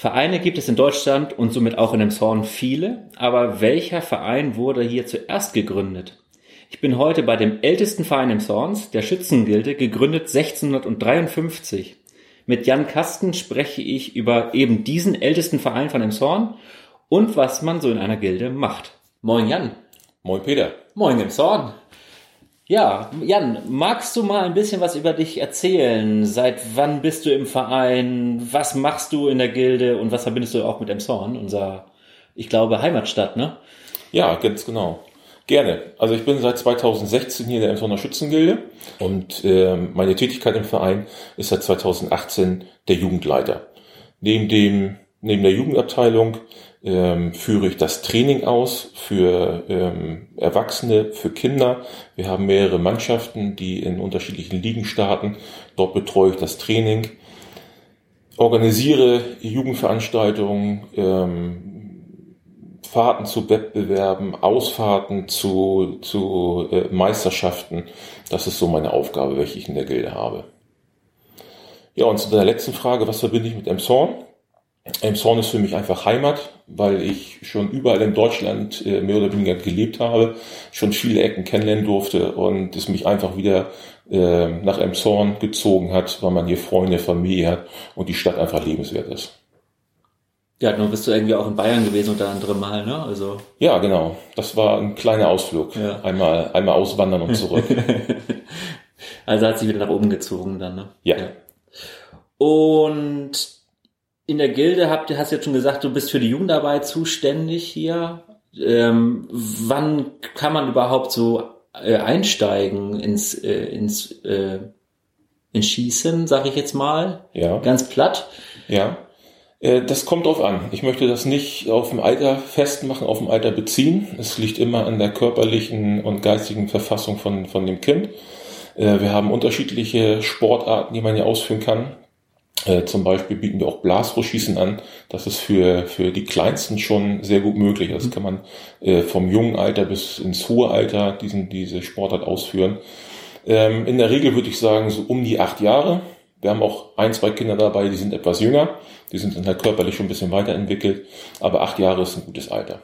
Vereine gibt es in Deutschland und somit auch in dem Zorn viele, aber welcher Verein wurde hier zuerst gegründet? Ich bin heute bei dem ältesten Verein im Zorns, der Schützengilde, gegründet 1653. Mit Jan Kasten spreche ich über eben diesen ältesten Verein von Emshorn und was man so in einer Gilde macht. Moin Jan. Moin Peter. Moin Emshorn. Ja, Jan, magst du mal ein bisschen was über dich erzählen? Seit wann bist du im Verein? Was machst du in der Gilde? Und was verbindest du auch mit Emshorn, unser, ich glaube, Heimatstadt, ne? Ja, ganz genau. Gerne. Also ich bin seit 2016 hier in der Emshorner Schützengilde und äh, meine Tätigkeit im Verein ist seit 2018 der Jugendleiter. Neben dem neben der Jugendabteilung ähm, führe ich das Training aus für ähm, Erwachsene, für Kinder. Wir haben mehrere Mannschaften, die in unterschiedlichen Ligen starten. Dort betreue ich das Training, organisiere Jugendveranstaltungen, ähm, Fahrten zu Wettbewerben, Ausfahrten zu, zu äh, Meisterschaften. Das ist so meine Aufgabe, welche ich in der Gilde habe. Ja, und zu der letzten Frage, was verbinde ich mit Emshorn? Elmshorn ist für mich einfach Heimat, weil ich schon überall in Deutschland äh, mehr oder weniger gelebt habe, schon viele Ecken kennenlernen durfte und es mich einfach wieder äh, nach Elmshorn gezogen hat, weil man hier Freunde, Familie hat und die Stadt einfach lebenswert ist. Ja, nun bist du irgendwie auch in Bayern gewesen unter anderem Mal, ne? Also. Ja, genau. Das war ein kleiner Ausflug. Ja. Einmal, einmal auswandern und zurück. also hat sich wieder nach oben gezogen dann, ne? ja. ja. Und in der Gilde habt, hast du jetzt schon gesagt, du bist für die Jugendarbeit zuständig hier. Ähm, wann kann man überhaupt so äh, einsteigen ins, äh, ins, äh, ins Schießen, sag ich jetzt mal? Ja. Ganz platt. Ja. Äh, das kommt drauf an. Ich möchte das nicht auf dem Alter festmachen, auf dem Alter beziehen. Es liegt immer an der körperlichen und geistigen Verfassung von, von dem Kind. Äh, wir haben unterschiedliche Sportarten, die man hier ausführen kann. Äh, zum Beispiel bieten wir auch Blasrohrschießen an. Das ist für, für die Kleinsten schon sehr gut möglich. Das mhm. kann man äh, vom jungen Alter bis ins hohe Alter diesen, diese Sportart ausführen. Ähm, in der Regel würde ich sagen, so um die acht Jahre. Wir haben auch ein, zwei Kinder dabei, die sind etwas jünger. Die sind dann halt körperlich schon ein bisschen weiterentwickelt. Aber acht Jahre ist ein gutes Alter.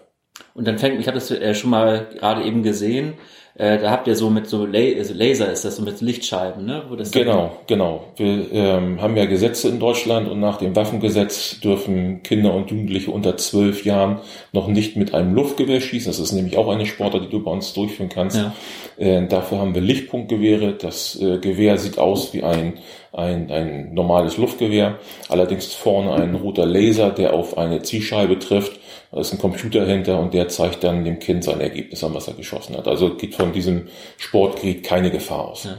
Und dann fängt, ich habe das äh, schon mal gerade eben gesehen, äh, da habt ihr so mit so also Laser ist das so mit Lichtscheiben, ne? Genau, genau. Wir ähm, haben ja Gesetze in Deutschland und nach dem Waffengesetz dürfen Kinder und Jugendliche unter zwölf Jahren noch nicht mit einem Luftgewehr schießen. Das ist nämlich auch eine Sportart, die du bei uns durchführen kannst. Ja. Äh, dafür haben wir Lichtpunktgewehre. Das äh, Gewehr sieht aus wie ein, ein, ein normales Luftgewehr. Allerdings vorne ein roter Laser, der auf eine Zielscheibe trifft da ist ein Computer hinter und der zeigt dann dem Kind sein Ergebnis an, was er geschossen hat. Also geht von diesem Sportgerät keine Gefahr aus. Ja.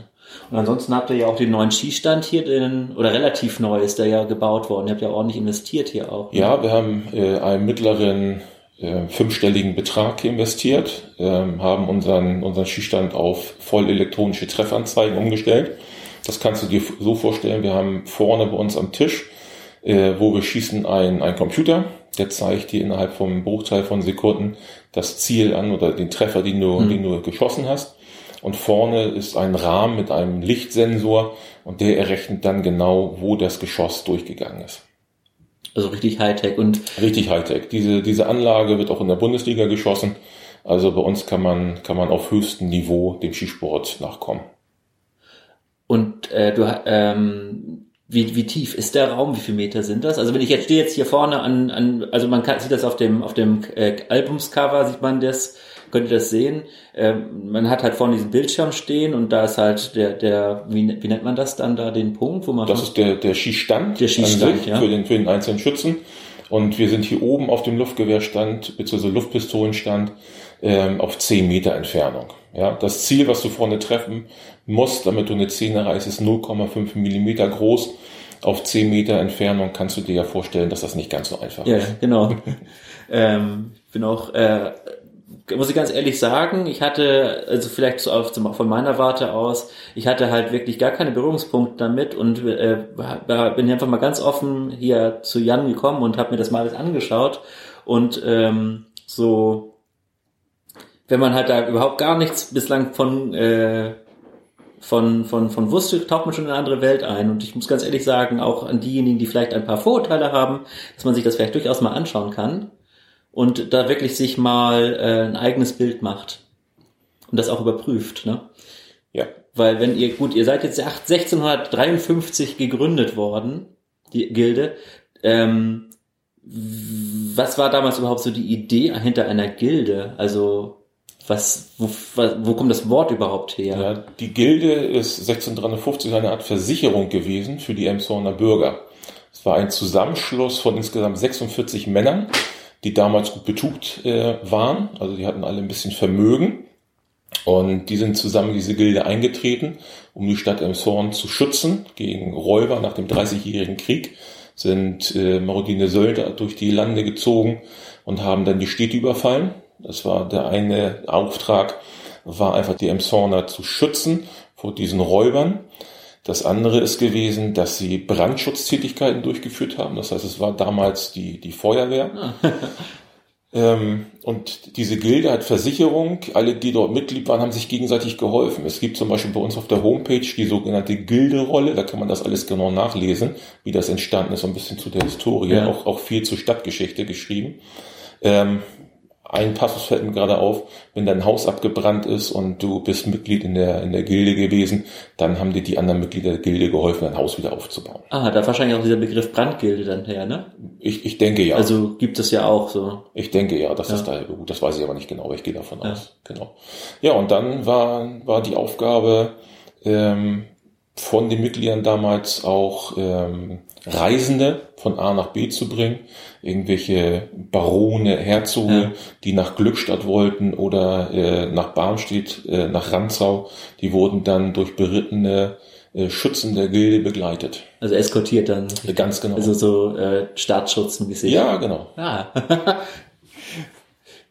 Und ansonsten habt ihr ja auch den neuen Skistand hier, den, oder relativ neu ist der ja gebaut worden. Ihr habt ja ordentlich investiert hier auch. Ne? Ja, wir haben äh, einen mittleren äh, fünfstelligen Betrag investiert, äh, haben unseren, unseren Skistand auf voll elektronische Treffanzeigen umgestellt. Das kannst du dir so vorstellen, wir haben vorne bei uns am Tisch, äh, wo wir schießen, ein, ein Computer, der zeigt dir innerhalb vom Bruchteil von Sekunden das Ziel an oder den Treffer, den du, mhm. den du geschossen hast. Und vorne ist ein Rahmen mit einem Lichtsensor und der errechnet dann genau, wo das Geschoss durchgegangen ist. Also richtig Hightech und richtig Hightech. Diese diese Anlage wird auch in der Bundesliga geschossen. Also bei uns kann man kann man auf höchstem Niveau dem Skisport nachkommen. Und äh, du ähm, wie, wie tief ist der Raum? Wie viele Meter sind das? Also wenn ich jetzt stehe jetzt hier vorne an, an also man kann, sieht das auf dem auf dem äh, Albumscover sieht man das, könnt ihr das sehen. Ähm, man hat halt vorne diesen Bildschirm stehen und da ist halt der der wie, wie nennt man das dann da den Punkt, wo man das ist der der Skistand, der Skistand ja. für den für den einzelnen Schützen und wir sind hier oben auf dem Luftgewehrstand bzw. Luftpistolenstand ähm, auf 10 Meter Entfernung. Ja, das Ziel, was du vorne treffen musst, damit du eine 10 erreichst, ist 0,5 Millimeter groß. Auf 10 Meter Entfernung kannst du dir ja vorstellen, dass das nicht ganz so einfach ja, ist. Ja, genau. ähm, bin auch, äh, muss ich ganz ehrlich sagen, ich hatte, also vielleicht so auf, von meiner Warte aus, ich hatte halt wirklich gar keine Berührungspunkte damit und äh, bin einfach mal ganz offen hier zu Jan gekommen und habe mir das mal alles angeschaut und ähm, so wenn man halt da überhaupt gar nichts bislang von äh, von, von, von Wusste taucht man schon in eine andere Welt ein. Und ich muss ganz ehrlich sagen, auch an diejenigen, die vielleicht ein paar Vorurteile haben, dass man sich das vielleicht durchaus mal anschauen kann und da wirklich sich mal äh, ein eigenes Bild macht und das auch überprüft. Ne? Ja. Weil wenn ihr, gut, ihr seid jetzt 1653 gegründet worden, die Gilde. Ähm, was war damals überhaupt so die Idee hinter einer Gilde? Also was, wo, wo kommt das Wort überhaupt her? Ja, die Gilde ist 1653 eine Art Versicherung gewesen für die Emshorner Bürger. Es war ein Zusammenschluss von insgesamt 46 Männern, die damals gut betucht äh, waren. Also die hatten alle ein bisschen Vermögen. Und die sind zusammen in diese Gilde eingetreten, um die Stadt Emshorn zu schützen gegen Räuber nach dem Dreißigjährigen Krieg. Sind äh, marodine Söldner durch die Lande gezogen und haben dann die Städte überfallen das war der eine Auftrag, war einfach die Emshorner zu schützen vor diesen Räubern. Das andere ist gewesen, dass sie Brandschutzzätigkeiten durchgeführt haben. Das heißt, es war damals die, die Feuerwehr. Ah. ähm, und diese Gilde hat Versicherung. Alle, die dort Mitglied waren, haben sich gegenseitig geholfen. Es gibt zum Beispiel bei uns auf der Homepage die sogenannte Gilderolle. Da kann man das alles genau nachlesen, wie das entstanden ist. So ein bisschen zu der Historie. Ja. Auch, auch viel zur Stadtgeschichte geschrieben. Ähm, ein Passus fällt mir gerade auf, wenn dein Haus abgebrannt ist und du bist Mitglied in der, in der Gilde gewesen, dann haben dir die anderen Mitglieder der Gilde geholfen, dein Haus wieder aufzubauen. Ah, da wahrscheinlich auch dieser Begriff Brandgilde dann her, ne? Ich, ich denke ja. Also gibt es ja auch so. Ich denke ja, das ja. ist daher gut. Das weiß ich aber nicht genau, aber ich gehe davon ja. aus. Genau. Ja, und dann war, war die Aufgabe, ähm, von den Mitgliedern damals auch ähm, Reisende von A nach B zu bringen, irgendwelche Barone, Herzoge, ja. die nach Glückstadt wollten oder äh, nach Barmstedt, äh, nach Ranzau, die wurden dann durch berittene äh, Schützen der Gilde begleitet. Also eskortiert dann. Ganz genau. Also so äh, Staatsschutzenmäßig. Ja, genau. Ah.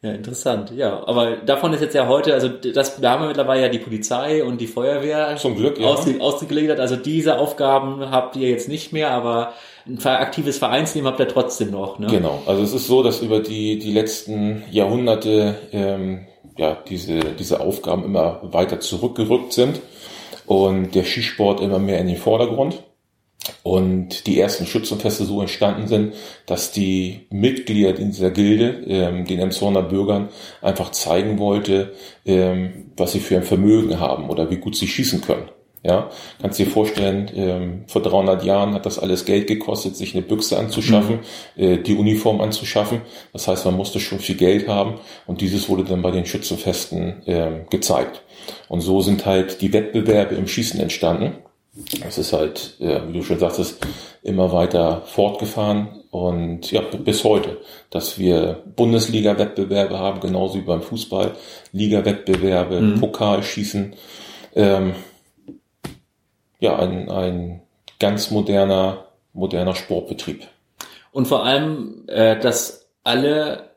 Ja, interessant. Ja, aber davon ist jetzt ja heute, also das, da haben wir mittlerweile ja die Polizei und die Feuerwehr zum Glück ja. ausge, ausgegliedert. Also diese Aufgaben habt ihr jetzt nicht mehr, aber ein aktives Vereinsleben habt ihr trotzdem noch. Ne? Genau. Also es ist so, dass über die die letzten Jahrhunderte ähm, ja diese diese Aufgaben immer weiter zurückgerückt sind und der Skisport immer mehr in den Vordergrund und die ersten Schützenfeste so entstanden sind, dass die Mitglieder in dieser Gilde ähm, den Emshorner Bürgern einfach zeigen wollte, ähm, was sie für ein Vermögen haben oder wie gut sie schießen können. Ja, kannst dir vorstellen, ähm, vor 300 Jahren hat das alles Geld gekostet, sich eine Büchse anzuschaffen, mhm. äh, die Uniform anzuschaffen. Das heißt, man musste schon viel Geld haben und dieses wurde dann bei den Schützenfesten äh, gezeigt. Und so sind halt die Wettbewerbe im Schießen entstanden. Es ist halt, ja, wie du schon sagtest, immer weiter fortgefahren und ja, bis heute, dass wir Bundesliga-Wettbewerbe haben, genauso wie beim Fußball, Liga-Wettbewerbe, mhm. Pokalschießen. Ähm, ja, ein, ein ganz moderner, moderner Sportbetrieb. Und vor allem, äh, dass alle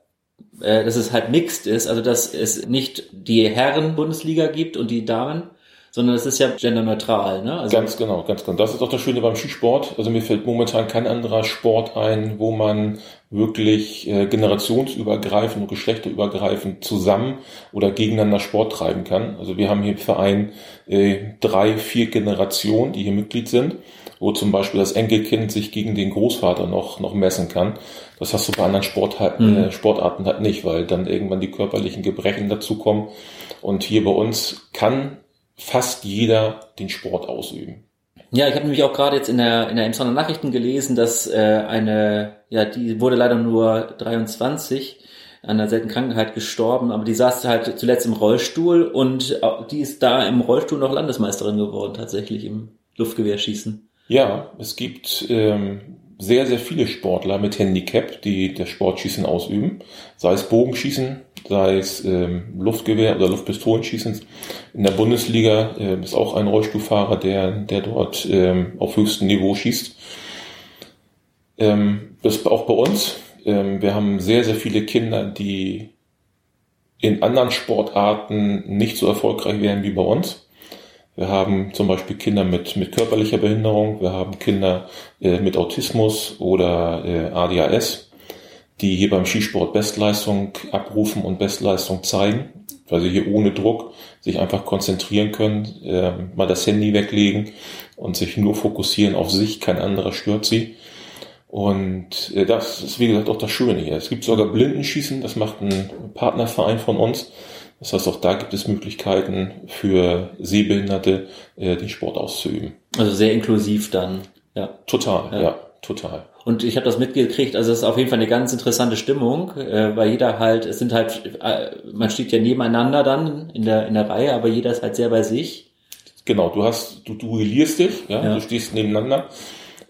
äh, dass es halt mixed ist, also dass es nicht die Herren-Bundesliga gibt und die Damen, sondern es ist ja genderneutral. Ne? Also ganz genau, ganz genau. Das ist auch das Schöne beim Skisport. Also mir fällt momentan kein anderer Sport ein, wo man wirklich äh, generationsübergreifend und geschlechterübergreifend zusammen oder gegeneinander Sport treiben kann. Also wir haben hier im Verein äh, drei, vier Generationen, die hier Mitglied sind, wo zum Beispiel das Enkelkind sich gegen den Großvater noch, noch messen kann. Das hast du bei anderen Sport, äh, mhm. Sportarten halt nicht, weil dann irgendwann die körperlichen Gebrechen dazukommen. Und hier bei uns kann fast jeder den Sport ausüben. Ja, ich habe nämlich auch gerade jetzt in der in der Emsonner Nachrichten gelesen, dass äh, eine, ja, die wurde leider nur 23 an einer seltenen Krankheit gestorben, aber die saß halt zuletzt im Rollstuhl und die ist da im Rollstuhl noch Landesmeisterin geworden, tatsächlich im Luftgewehrschießen. Ja, es gibt ähm, sehr, sehr viele Sportler mit Handicap, die das Sportschießen ausüben, sei es Bogenschießen, sei es ähm, Luftgewehr oder Luftpistolenschießen. In der Bundesliga äh, ist auch ein Rollstuhlfahrer, der, der dort ähm, auf höchstem Niveau schießt. Ähm, das auch bei uns. Ähm, wir haben sehr, sehr viele Kinder, die in anderen Sportarten nicht so erfolgreich wären wie bei uns. Wir haben zum Beispiel Kinder mit, mit körperlicher Behinderung, wir haben Kinder äh, mit Autismus oder äh, ADHS, die hier beim Skisport Bestleistung abrufen und Bestleistung zeigen. weil sie hier ohne Druck sich einfach konzentrieren können, äh, mal das Handy weglegen und sich nur fokussieren auf sich, kein anderer stört sie. Und äh, das ist wie gesagt auch das Schöne hier. Es gibt sogar Blindenschießen, das macht ein Partnerverein von uns. Das heißt, auch da gibt es Möglichkeiten für Sehbehinderte, äh, den Sport auszuüben. Also sehr inklusiv dann. Ja. Total, ja, ja total. Und ich habe das mitgekriegt, also es ist auf jeden Fall eine ganz interessante Stimmung, äh, weil jeder halt, es sind halt, äh, man steht ja nebeneinander dann in der, in der Reihe, aber jeder ist halt sehr bei sich. Genau, du hast, du duellierst dich, ja, ja. du stehst nebeneinander.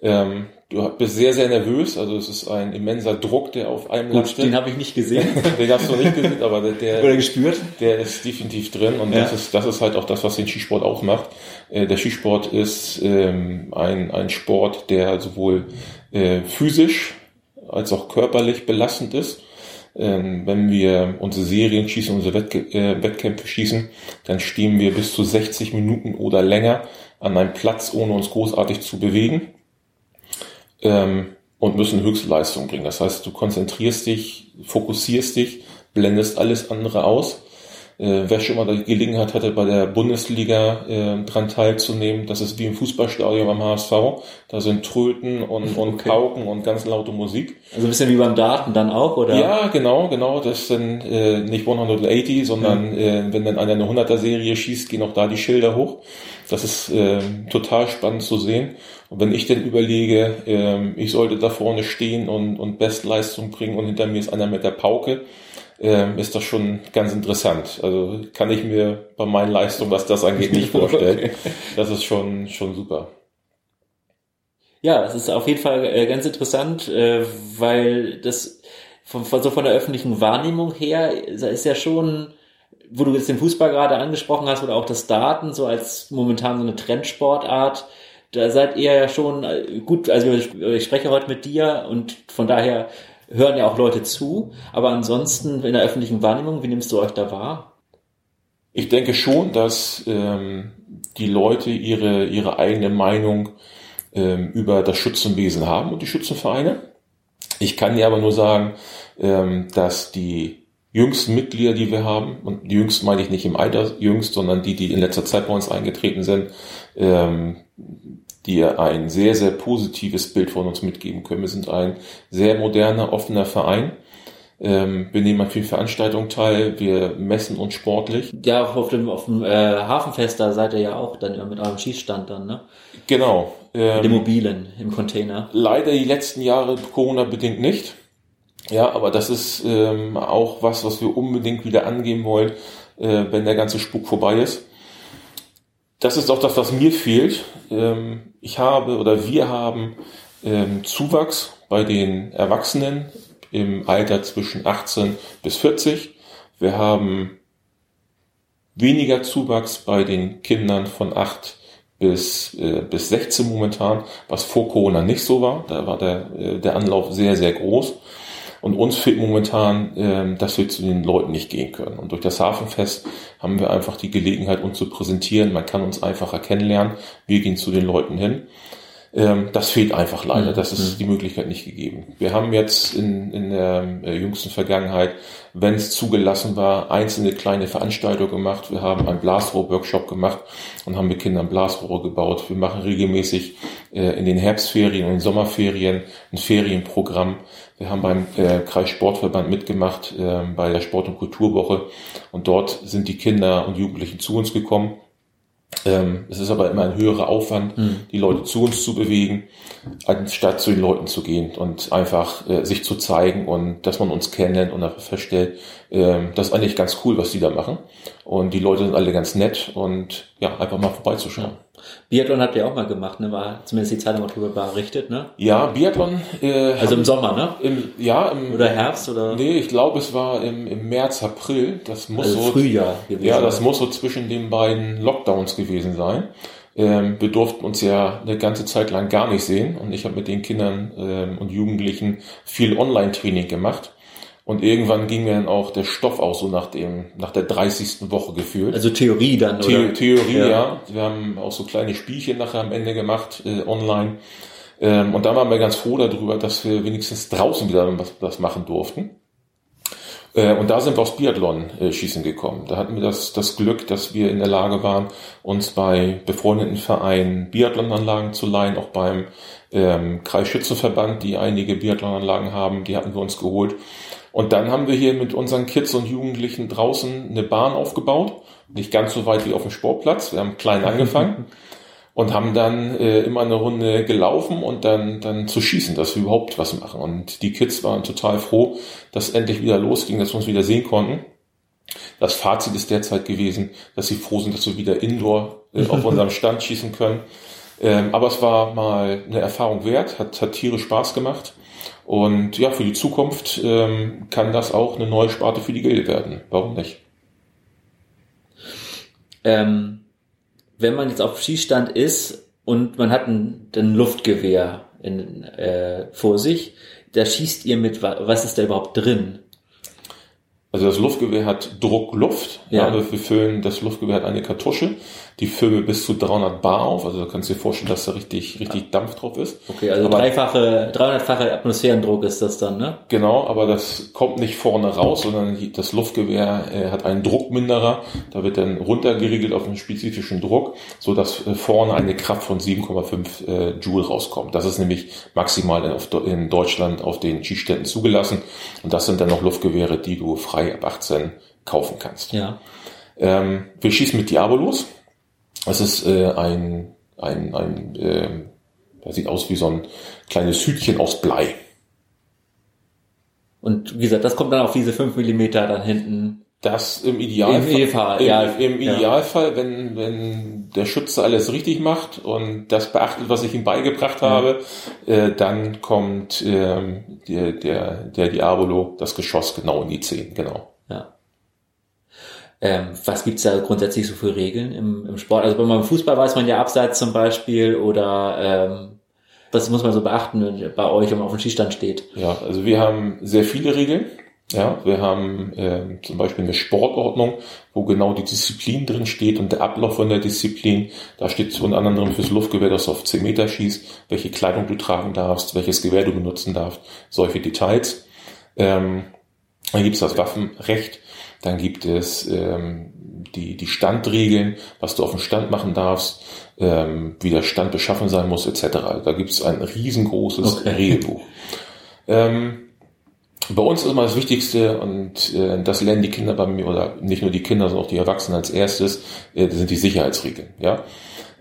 Ähm, du bist sehr, sehr nervös, also es ist ein immenser Druck, der auf einem Gut, lastet. Den habe ich nicht gesehen. den hast du nicht gesehen, aber der, der, Oder gespürt. der ist definitiv drin und ja. das, ist, das ist halt auch das, was den Skisport ausmacht. Äh, der Skisport ist ähm, ein, ein Sport, der sowohl äh, physisch als auch körperlich belastend ist. Ähm, wenn wir unsere Serien schießen, unsere Wettk äh, Wettkämpfe schießen, dann stehen wir bis zu 60 Minuten oder länger an einem Platz, ohne uns großartig zu bewegen ähm, und müssen Höchstleistung bringen. Das heißt, du konzentrierst dich, fokussierst dich, blendest alles andere aus äh, wer schon mal die Gelegenheit hatte, bei der Bundesliga äh, dran teilzunehmen, das ist wie im Fußballstadion beim HSV. Da sind Tröten und, und okay. Pauken und ganz laute Musik. Also ein bisschen wie beim Daten dann auch, oder? Ja, genau, genau. Das sind äh, nicht 180, sondern ja. äh, wenn dann einer eine 100er-Serie schießt, gehen auch da die Schilder hoch. Das ist äh, total spannend zu sehen. Und wenn ich denn überlege, äh, ich sollte da vorne stehen und, und Bestleistung bringen und hinter mir ist einer mit der Pauke, ähm, ist das schon ganz interessant. Also kann ich mir bei meinen Leistungen, was das angeht, nicht vorstellen. Das ist schon, schon super. Ja, es ist auf jeden Fall äh, ganz interessant, äh, weil das von, von, so von der öffentlichen Wahrnehmung her ist ja schon, wo du jetzt den Fußball gerade angesprochen hast oder auch das Daten so als momentan so eine Trendsportart, da seid ihr ja schon äh, gut, also ich spreche heute mit dir und von daher hören ja auch Leute zu, aber ansonsten in der öffentlichen Wahrnehmung, wie nimmst du euch da wahr? Ich denke schon, dass ähm, die Leute ihre, ihre eigene Meinung ähm, über das Schützenwesen haben und die Schützenvereine. Ich kann dir aber nur sagen, ähm, dass die jüngsten Mitglieder, die wir haben, und die jüngsten meine ich nicht im Alter jüngst, sondern die, die in letzter Zeit bei uns eingetreten sind, ähm, die ein sehr, sehr positives Bild von uns mitgeben können. Wir sind ein sehr moderner, offener Verein. Ähm, wir nehmen an vielen Veranstaltungen teil, wir messen uns sportlich. Ja, auf dem, auf dem äh, Hafenfest, da seid ihr ja auch dann immer mit eurem Schießstand dann, ne? Genau. Ähm, dem mobilen, im Container. Leider die letzten Jahre Corona-bedingt nicht. Ja, aber das ist ähm, auch was, was wir unbedingt wieder angehen wollen, äh, wenn der ganze Spuk vorbei ist das ist auch das, was mir fehlt. Ähm, ich habe oder wir haben ähm, Zuwachs bei den Erwachsenen im Alter zwischen 18 bis 40. Wir haben weniger Zuwachs bei den Kindern von 8 bis, äh, bis 16 momentan, was vor Corona nicht so war. Da war der, äh, der Anlauf sehr, sehr groß. Und uns fehlt momentan, ähm, dass wir zu den Leuten nicht gehen können. Und durch das Hafenfest haben wir einfach die Gelegenheit, uns zu präsentieren. Man kann uns einfacher kennenlernen. Wir gehen zu den Leuten hin. Ähm, das fehlt einfach leider. Mhm. Das ist mhm. die Möglichkeit nicht gegeben. Wir haben jetzt in, in der äh, jüngsten Vergangenheit, wenn es zugelassen war, einzelne kleine Veranstaltungen gemacht. Wir haben einen Blasrohr-Workshop gemacht und haben mit Kindern Blasrohre gebaut. Wir machen regelmäßig äh, in den Herbstferien und den Sommerferien ein Ferienprogramm. Wir haben beim äh, Kreissportverband mitgemacht äh, bei der Sport- und Kulturwoche und dort sind die Kinder und Jugendlichen zu uns gekommen ähm, es ist aber immer ein höherer Aufwand, mhm. die Leute zu uns zu bewegen, anstatt zu den Leuten zu gehen und einfach äh, sich zu zeigen und dass man uns kennenlernt und einfach feststellt, äh, das ist eigentlich ganz cool, was die da machen. Und die Leute sind alle ganz nett und ja, einfach mal vorbeizuschauen. Biathlon habt ihr auch mal gemacht, ne? War zumindest die Zeitung darüber berichtet, ne? Ja, Biathlon. Äh, also im Sommer, ne? Im, ja, im, oder Herbst oder? Nee, ich glaube, es war im, im März, April. Das muss also so Frühjahr gewesen Ja, das muss so zwischen den beiden Lockdowns gewesen sein. Ähm, wir durften uns ja eine ganze Zeit lang gar nicht sehen und ich habe mit den Kindern ähm, und Jugendlichen viel Online-Training gemacht. Und irgendwann ging mir dann auch der Stoff aus, so nach dem, nach der 30. Woche gefühlt. Also Theorie dann, The oder? Theorie, ja. ja. Wir haben auch so kleine Spielchen nachher am Ende gemacht, äh, online. Ähm, und da waren wir ganz froh darüber, dass wir wenigstens draußen wieder was, machen durften. Äh, und da sind wir aufs Biathlon-Schießen gekommen. Da hatten wir das, das Glück, dass wir in der Lage waren, uns bei befreundeten Vereinen Biathlonanlagen zu leihen, auch beim ähm, Kreisschützenverband, die einige Biathlonanlagen haben, die hatten wir uns geholt. Und dann haben wir hier mit unseren Kids und Jugendlichen draußen eine Bahn aufgebaut. Nicht ganz so weit wie auf dem Sportplatz. Wir haben klein angefangen und haben dann äh, immer eine Runde gelaufen und dann, dann zu schießen, dass wir überhaupt was machen. Und die Kids waren total froh, dass endlich wieder losging, dass wir uns wieder sehen konnten. Das Fazit ist derzeit gewesen, dass sie froh sind, dass wir wieder indoor äh, auf unserem Stand schießen können. Ähm, aber es war mal eine Erfahrung wert, hat, hat tierisch Spaß gemacht. Und ja, für die Zukunft ähm, kann das auch eine neue Sparte für die Gilde werden. Warum nicht? Ähm, wenn man jetzt auf Schießstand ist und man hat ein, ein Luftgewehr in, äh, vor sich, da schießt ihr mit, was ist da überhaupt drin? Also das Luftgewehr hat Druckluft. Ja. ja. wir füllen, das Luftgewehr hat eine Kartusche die füllen bis zu 300 Bar auf. Also du kannst dir vorstellen, dass da richtig, richtig Dampf drauf ist. Okay, also aber, dreifache, 300-fache Atmosphärendruck ist das dann, ne? Genau, aber das kommt nicht vorne raus, sondern das Luftgewehr äh, hat einen Druckminderer. Da wird dann runtergeriegelt auf einen spezifischen Druck, so dass äh, vorne eine Kraft von 7,5 äh, Joule rauskommt. Das ist nämlich maximal in, in Deutschland auf den Schießständen zugelassen. Und das sind dann noch Luftgewehre, die du frei ab 18 kaufen kannst. Ja. Ähm, wir schießen mit Diabolos. Es ist äh, ein, ein, ein äh, das sieht aus wie so ein kleines Hütchen aus Blei. Und wie gesagt, das kommt dann auf diese 5 Millimeter dann hinten. Das im Idealfall, Im, Idealfall, ja, im, Idealfall wenn, wenn der Schütze alles richtig macht und das beachtet, was ich ihm beigebracht habe, äh, dann kommt ähm, der, der, der Diabolo, das Geschoss genau in die Zehen, genau. Ja. Ähm, was gibt's da grundsätzlich so für Regeln im, im Sport? Also beim Fußball weiß man ja abseits zum Beispiel oder ähm, was muss man so beachten wenn bei euch, wenn man auf dem Schießstand steht? Ja, also wir haben sehr viele Regeln. Ja, wir haben äh, zum Beispiel eine Sportordnung, wo genau die Disziplin drin steht und der Ablauf von der Disziplin. Da steht unter anderem fürs Luftgewehr, dass du auf 10 Meter schießt, welche Kleidung du tragen darfst, welches Gewehr du benutzen darfst, solche Details. Ähm, dann gibt's das Waffenrecht, dann gibt es ähm, die, die Standregeln, was du auf dem Stand machen darfst, ähm, wie der Stand beschaffen sein muss, etc. Da gibt es ein riesengroßes okay. Regelbuch. Ähm, bei uns ist immer das Wichtigste, und äh, das lernen die Kinder bei mir, oder nicht nur die Kinder, sondern auch die Erwachsenen als erstes, äh, das sind die Sicherheitsregeln. Ja?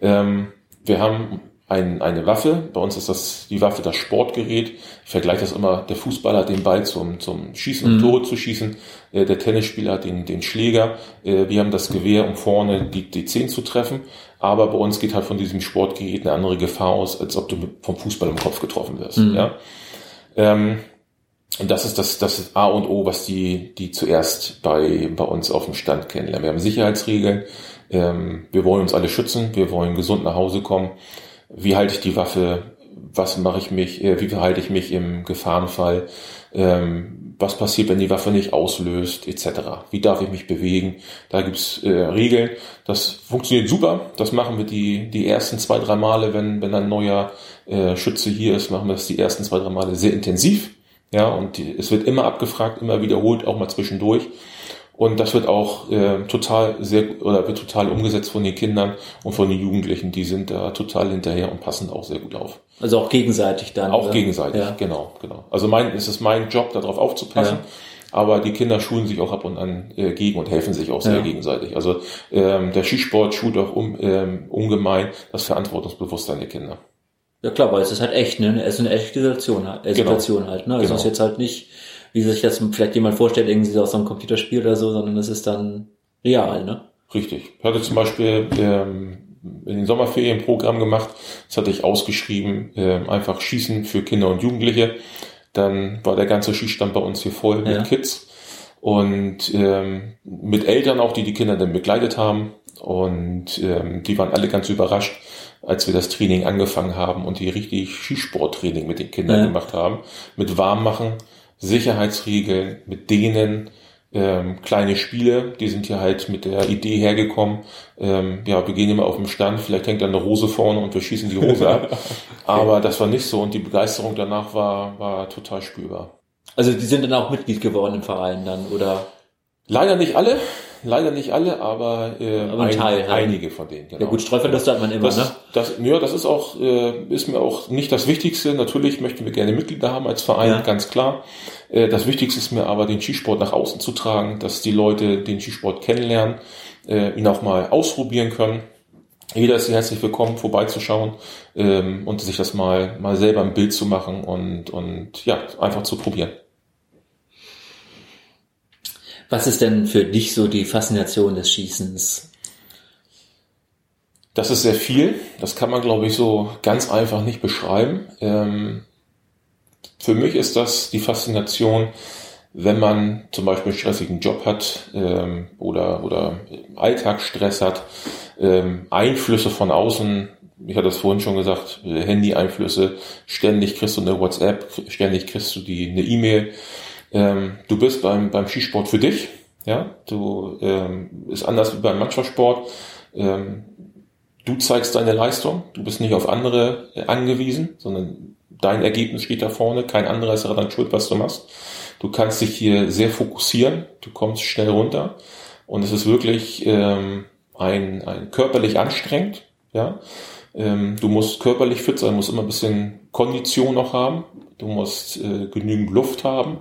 Ähm, wir haben ein, eine Waffe. Bei uns ist das die Waffe das Sportgerät. Ich vergleiche das immer, der Fußballer hat den Ball zum, zum Schießen und mhm. Tore zu schießen. Äh, der Tennisspieler hat den, den Schläger. Äh, wir haben das Gewehr, um vorne die, die Zehn zu treffen. Aber bei uns geht halt von diesem Sportgerät eine andere Gefahr aus, als ob du vom Fußball im Kopf getroffen wirst. Mhm. Ja? Ähm, und das ist das, das A und O, was die, die zuerst bei, bei uns auf dem Stand kennenlernen. Wir haben Sicherheitsregeln. Ähm, wir wollen uns alle schützen. Wir wollen gesund nach Hause kommen wie halte ich die Waffe, was mache ich mich, äh, wie verhalte ich mich im Gefahrenfall, ähm, was passiert, wenn die Waffe nicht auslöst, etc. Wie darf ich mich bewegen? Da gibt's äh, Regeln. Das funktioniert super. Das machen wir die, die ersten zwei, drei Male, wenn, wenn ein neuer äh, Schütze hier ist, machen wir das die ersten zwei, drei Male sehr intensiv. Ja, und die, es wird immer abgefragt, immer wiederholt, auch mal zwischendurch. Und das wird auch äh, total sehr oder wird total umgesetzt von den Kindern und von den Jugendlichen. Die sind da total hinterher und passen auch sehr gut auf. Also auch gegenseitig dann. Auch oder? gegenseitig, ja. genau, genau. Also mein, es ist mein Job, darauf aufzupassen. Ja. Aber die Kinder schulen sich auch ab und an äh, gegen und helfen sich auch sehr ja. gegenseitig. Also ähm, der Skisport schult auch um, ähm, ungemein das Verantwortungsbewusstsein der Kinder. Ja klar, weil es ist halt echt, ne? Es ist eine echte Situation, äh, Situation genau. halt, ne? Also genau. es ist jetzt halt nicht wie sich das vielleicht jemand vorstellt, irgendwie aus so einem Computerspiel oder so, sondern es ist dann real, ne? Richtig. Ich hatte zum Beispiel ähm, in den Sommerferien ein Programm gemacht, das hatte ich ausgeschrieben, äh, einfach Schießen für Kinder und Jugendliche. Dann war der ganze Schießstand bei uns hier voll mit ja. Kids und ähm, mit Eltern auch, die die Kinder dann begleitet haben. Und ähm, die waren alle ganz überrascht, als wir das Training angefangen haben und die richtig Skisporttraining mit den Kindern ja. gemacht haben. Mit Warmmachen, Sicherheitsregeln, mit denen ähm, kleine Spiele, die sind hier halt mit der Idee hergekommen, ähm, ja, wir gehen immer auf dem Stand, vielleicht hängt da eine Hose vorne und wir schießen die Hose ab. Aber das war nicht so und die Begeisterung danach war, war total spürbar. Also die sind dann auch Mitglied geworden im Verein dann, oder? Leider nicht alle, leider nicht alle, aber, äh, Aber ein Teil, ja. einige von denen. Genau. Ja gut, Streuverluste hat man immer, Das, ne? das, ja, das ist auch, äh, ist mir auch nicht das Wichtigste. Natürlich möchten wir gerne Mitglieder haben als Verein, Ja. ganz klar. Äh, das Wichtigste ist mir aber, den Skisport nach außen zu tragen, dass die Leute den Skisport kennenlernen, äh, ihn auch mal ausprobieren können. Jeder ist herzlich willkommen, vorbeizuschauen ähm, und sich das mal, mal selber ein Bild zu machen und, und ja, einfach zu probieren. Was ist denn für dich so die Faszination des Schießens? Das ist sehr viel. Das kann man, glaube ich, so ganz einfach nicht beschreiben. Ähm, für mich ist das die Faszination, wenn man zum Beispiel einen stressigen Job hat ähm, oder, oder Alltagsstress hat, ähm, Einflüsse von außen, ich hatte das vorhin schon gesagt, äh, Handy-Einflüsse, ständig kriegst du eine WhatsApp, ständig kriegst du die eine E-Mail. Ähm, du bist beim, beim Skisport für dich, ja, du ähm, ist anders wie beim Mannschaftssport. Ähm, du zeigst deine Leistung, du bist nicht auf andere äh, angewiesen, sondern dein Ergebnis steht da vorne, kein anderer ist daran schuld, was du machst. Du kannst dich hier sehr fokussieren, du kommst schnell runter. Und es ist wirklich ähm, ein, ein körperlich anstrengend, ja. Ähm, du musst körperlich fit sein, musst immer ein bisschen Kondition noch haben, du musst äh, genügend Luft haben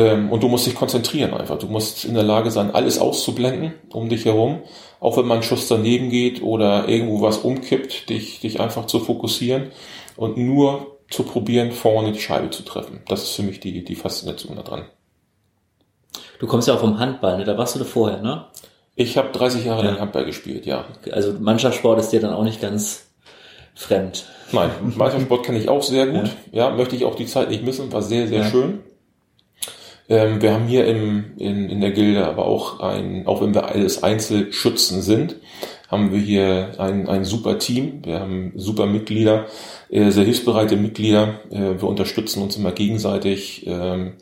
und du musst dich konzentrieren einfach. Du musst in der Lage sein, alles auszublenden um dich herum, auch wenn mal ein Schuss daneben geht oder irgendwo was umkippt, dich, dich einfach zu fokussieren und nur zu probieren, vorne die Scheibe zu treffen. Das ist für mich die, die Faszination daran. Du kommst ja auch vom Handball, ne? Da warst du da vorher, ne? Ich habe 30 Jahre Ja. lang Handball gespielt, ja. Also Mannschaftssport ist dir dann auch nicht ganz fremd. Nein, Meistersport kenne ich auch sehr gut. Ja. möchte ich auch die Zeit nicht missen, war sehr, sehr Ja. schön. Ähm, wir haben hier im, in, in der Gilde aber auch ein, auch wenn wir alles Einzelschützen sind, haben wir hier ein, ein super Team. Wir haben super Mitglieder, äh, sehr hilfsbereite Mitglieder. Äh, wir unterstützen uns immer gegenseitig. Ähm,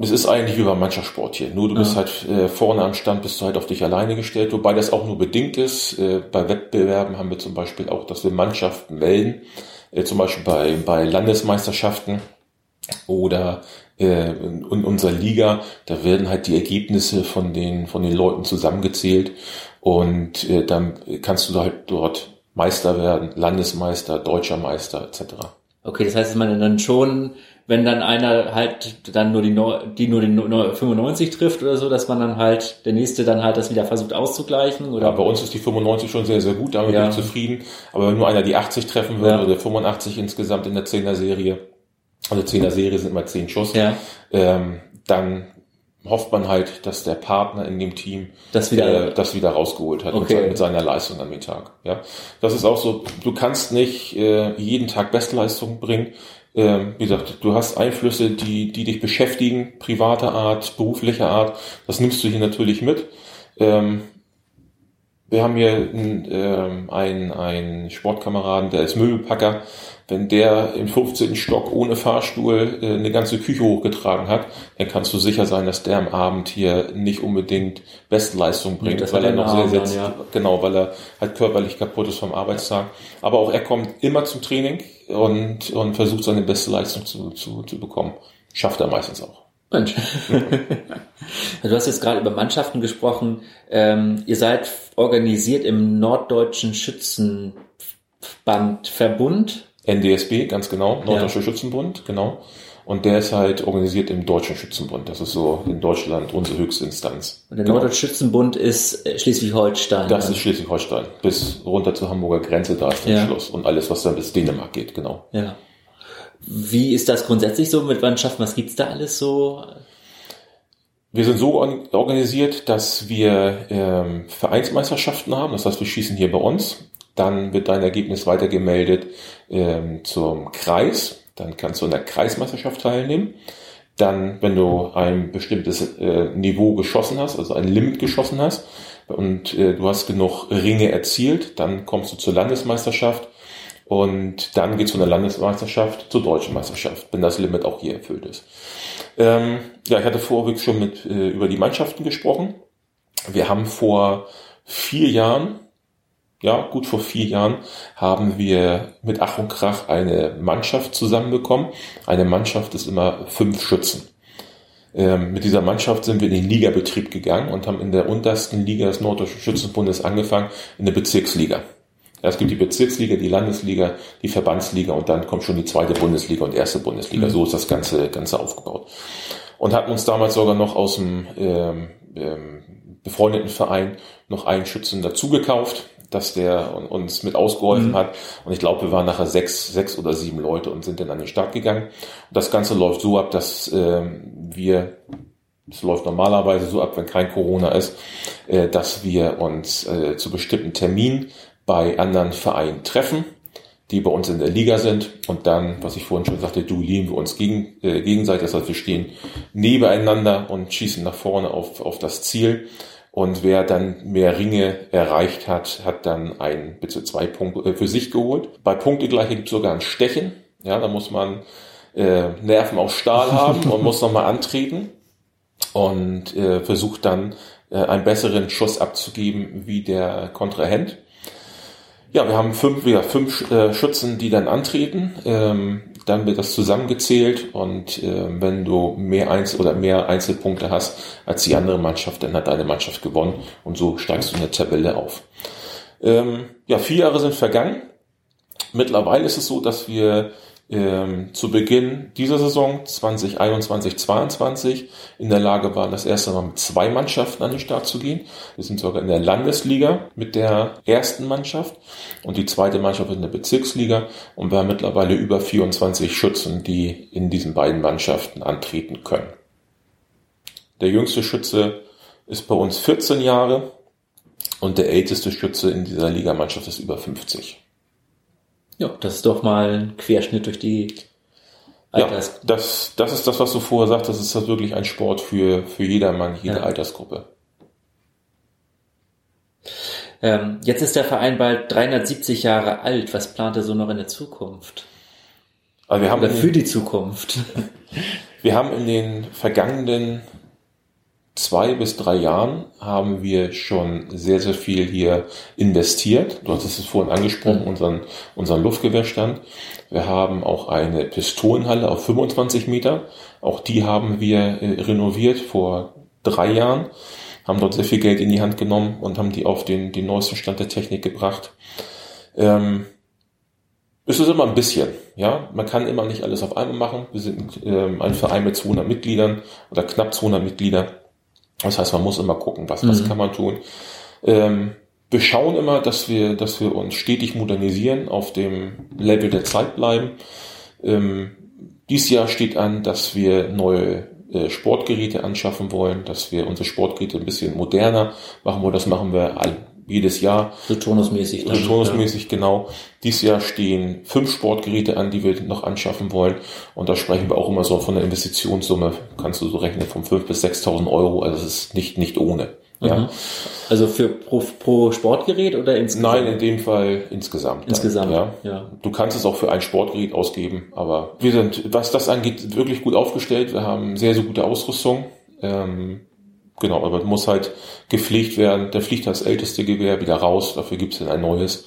es ist eigentlich wie beim Mannschaftssport hier. Nur du bist Ja. halt äh, vorne am Stand, bist du halt auf dich alleine gestellt, wobei das auch nur bedingt ist. Äh, bei Wettbewerben haben wir zum Beispiel auch, dass wir Mannschaften melden, äh, zum Beispiel bei, bei Landesmeisterschaften oder in, in unserer Liga, da werden halt die Ergebnisse von den, von den Leuten zusammengezählt und äh, dann kannst du halt dort Meister werden, Landesmeister, Deutscher Meister etc. Okay, das heißt, dass man dann schon, wenn dann einer halt dann nur die, Neu- die nur den Neu- 95 trifft oder so, dass man dann halt, der nächste dann halt das wieder versucht auszugleichen oder? Ja, bei uns ist die 95 schon sehr, sehr gut, damit Ja. bin ich zufrieden. Aber wenn nur einer die 80 treffen würde Ja. oder 85 insgesamt in der 10er Serie, also 10er Serie sind immer 10 Schuss, ja, ähm, dann hofft man halt, dass der Partner in dem Team das wieder, äh, das wieder rausgeholt hat mit, Okay. mit seiner Leistung an dem Tag. Ja, das ist auch so. Du kannst nicht äh, jeden Tag Bestleistung bringen. Ähm, wie gesagt, du hast Einflüsse, die die dich beschäftigen, privater Art, beruflicher Art. Das nimmst du hier natürlich mit. Ähm, wir haben hier einen, ähm, einen, einen Sportkameraden, der ist Möbelpacker. Wenn der im 15. Stock ohne Fahrstuhl äh, eine ganze Küche hochgetragen hat, dann kannst du sicher sein, dass der am Abend hier nicht unbedingt Bestleistung bringt, das weil er noch sehr, sehr, ja. genau, weil er halt körperlich kaputt ist vom Arbeitstag. Aber auch er kommt immer zum Training und, und versucht seine beste Leistung zu, zu, zu bekommen. Schafft er meistens auch. Mensch. du hast jetzt gerade über Mannschaften gesprochen. Ähm, ihr seid organisiert im Norddeutschen Schützenbandverbund. NDSB, ganz genau, Norddeutscher Schützenbund, genau. Und der ist halt organisiert im Deutschen Schützenbund. Das ist so in Deutschland unsere höchste Instanz. Und der Genau. Norddeutsche Schützenbund ist äh, Schleswig-Holstein. Das ist Schleswig-Holstein. Bis runter zur Hamburger Grenze, da ist dann Ja. Schluss. Und alles, was dann bis Dänemark geht, genau. Ja. Wie ist das grundsätzlich so mit Mannschaften? Was gibt's da alles so? Wir sind so or- organisiert, dass wir ähm, Vereinsmeisterschaften haben. Das heißt, wir schießen hier bei uns. Dann wird dein Ergebnis weitergemeldet ähm, zum Kreis. Dann kannst du in der Kreismeisterschaft teilnehmen. Dann, wenn du ein bestimmtes äh, Niveau geschossen hast, also ein Limit geschossen hast und äh, du hast genug Ringe erzielt, dann kommst du zur Landesmeisterschaft und dann geht's von der Landesmeisterschaft zur deutschen Meisterschaft, wenn das Limit auch hier erfüllt ist. Ähm, ja, ich hatte vorweg schon mit äh, über die Mannschaften gesprochen. Wir haben vor vier Jahren, ja, gut vor vier Jahren haben wir mit Ach und Krach eine Mannschaft zusammenbekommen. Eine Mannschaft ist immer fünf Schützen. Ähm, mit dieser Mannschaft sind wir in den Ligabetrieb gegangen und haben in der untersten Liga des Norddeutschen Schützenbundes angefangen, in der Bezirksliga. Ja, es gibt die Bezirksliga, die Landesliga, die Verbandsliga und dann kommt schon die zweite Bundesliga und erste Bundesliga. Mhm. So ist das Ganze, Ganze aufgebaut. Und hatten uns damals sogar noch aus dem ähm, ähm, befreundeten Verein noch einen Schützen dazugekauft dass der uns mit ausgeholfen mhm. hat. Und ich glaube, wir waren nachher sechs, sechs oder sieben Leute und sind dann an den Start gegangen. Und das Ganze läuft so ab, dass äh, wir, es läuft normalerweise so ab, wenn kein Corona ist, äh, dass wir uns äh, zu bestimmten Terminen bei anderen Vereinen treffen, die bei uns in der Liga sind. Und dann, was ich vorhin schon sagte, duellieren wir uns gegen, äh, gegenseitig. Das heißt, wir stehen nebeneinander und schießen nach vorne auf, auf das Ziel. Und wer dann mehr Ringe erreicht hat, hat dann ein bis zwei Punkte äh, für sich geholt. Bei Punktegleiche gibt es sogar ein Stechen. Ja, da muss man äh, Nerven aus Stahl haben und muss nochmal antreten und äh, versucht dann äh, einen besseren Schuss abzugeben wie der Kontrahent. Ja, wir haben fünf, ja, fünf äh, Schützen, die dann antreten. Ähm, dann wird das zusammengezählt und äh, wenn du mehr Einzel oder mehr Einzelpunkte hast als die andere Mannschaft, dann hat deine Mannschaft gewonnen und so steigst du in der Tabelle auf. Ähm, ja, vier Jahre sind vergangen. Mittlerweile ist es so, dass wir ähm, zu Beginn dieser Saison 2021-22 in der Lage waren, das erste Mal mit zwei Mannschaften an den Start zu gehen. Wir sind sogar in der Landesliga mit der ersten Mannschaft und die zweite Mannschaft in der Bezirksliga und wir haben mittlerweile über 24 Schützen, die in diesen beiden Mannschaften antreten können. Der jüngste Schütze ist bei uns 14 Jahre und der älteste Schütze in dieser Ligamannschaft ist über 50. Ja, das ist doch mal ein Querschnitt durch die Alters. Ja, das, das ist das, was du vorher sagst, das ist das wirklich ein Sport für, für jedermann, jede ja. Altersgruppe. Ähm, jetzt ist der Verein bald 370 Jahre alt. Was plant er so noch in der Zukunft? Also wir haben Oder für die Zukunft. Wir haben in den vergangenen zwei bis drei Jahren haben wir schon sehr, sehr viel hier investiert. Du hattest es vorhin angesprochen, mhm. unseren, unseren Luftgewehrstand. Wir haben auch eine Pistolenhalle auf 25 Meter. Auch die haben wir äh, renoviert vor drei Jahren, haben dort sehr viel Geld in die Hand genommen und haben die auf den, den neuesten Stand der Technik gebracht. Ähm, es ist immer ein bisschen, ja. Man kann immer nicht alles auf einmal machen. Wir sind ähm, ein Verein mit 200 Mitgliedern oder knapp 200 Mitglieder. Das heißt, man muss immer gucken, was, was mhm. kann man tun. Ähm, wir schauen immer, dass wir, dass wir uns stetig modernisieren, auf dem Level der Zeit bleiben. Ähm, dies Jahr steht an, dass wir neue äh, Sportgeräte anschaffen wollen, dass wir unsere Sportgeräte ein bisschen moderner machen wollen. Das machen wir all, jedes Jahr. So turnusmäßig. So turnusmäßig, ja. genau. Dies Jahr stehen fünf Sportgeräte an, die wir noch anschaffen wollen. Und da sprechen wir auch immer so von der Investitionssumme, kannst du so rechnen, von fünf bis 6.000 Euro. Also es ist nicht, nicht ohne. Ja. Mhm. Also für pro, pro Sportgerät oder insgesamt? Nein, in dem Fall insgesamt. Insgesamt, ja. ja. Du kannst es auch für ein Sportgerät ausgeben, aber wir sind, was das angeht, wirklich gut aufgestellt. Wir haben sehr, sehr gute Ausrüstung. Ähm, genau, aber muss halt gepflegt werden. Der fliegt das älteste Gewehr wieder raus, dafür gibt es dann ein neues.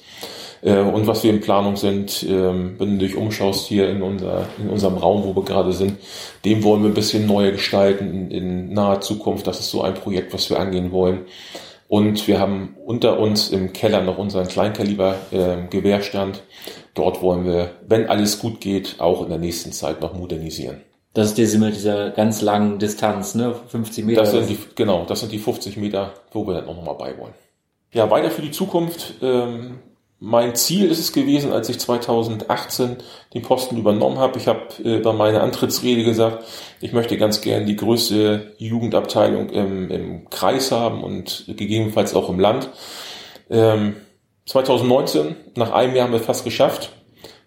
Äh, und was wir in Planung sind, ähm, wenn du dich umschaust hier in, unser, in unserem Raum, wo wir gerade sind, dem wollen wir ein bisschen neuer gestalten in, in naher Zukunft. Das ist so ein Projekt, was wir angehen wollen. Und wir haben unter uns im Keller noch unseren Kleinkaliber äh, Gewehrstand. Dort wollen wir, wenn alles gut geht, auch in der nächsten Zeit noch modernisieren. Das ist diese mit dieser ganz langen Distanz, ne? 50 Meter. Das sind die, genau, das sind die 50 Meter, wo wir dann auch nochmal bei wollen. Ja, weiter für die Zukunft. Ähm, mein Ziel ist es gewesen, als ich 2018 den Posten übernommen habe. Ich habe äh, bei meiner Antrittsrede gesagt, ich möchte ganz gern die größte Jugendabteilung im, im Kreis haben und gegebenenfalls auch im Land. Ähm, 2019, nach einem Jahr haben wir fast geschafft.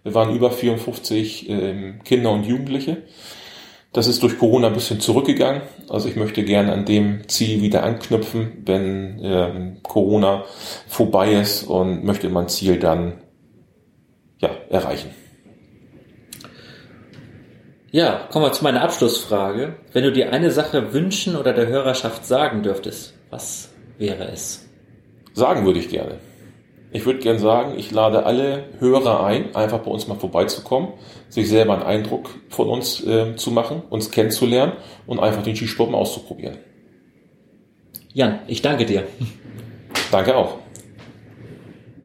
Wir waren über 54 ähm, Kinder und Jugendliche. Das ist durch Corona ein bisschen zurückgegangen. Also ich möchte gerne an dem Ziel wieder anknüpfen, wenn ähm, Corona vorbei ist und möchte mein Ziel dann ja, erreichen. Ja, kommen wir zu meiner Abschlussfrage. Wenn du dir eine Sache wünschen oder der Hörerschaft sagen dürftest, was wäre es? Sagen würde ich gerne. Ich würde gern sagen, ich lade alle Hörer ein, einfach bei uns mal vorbeizukommen, sich selber einen Eindruck von uns äh, zu machen, uns kennenzulernen und einfach den Skisport mal auszuprobieren. Jan, ich danke dir. Danke auch.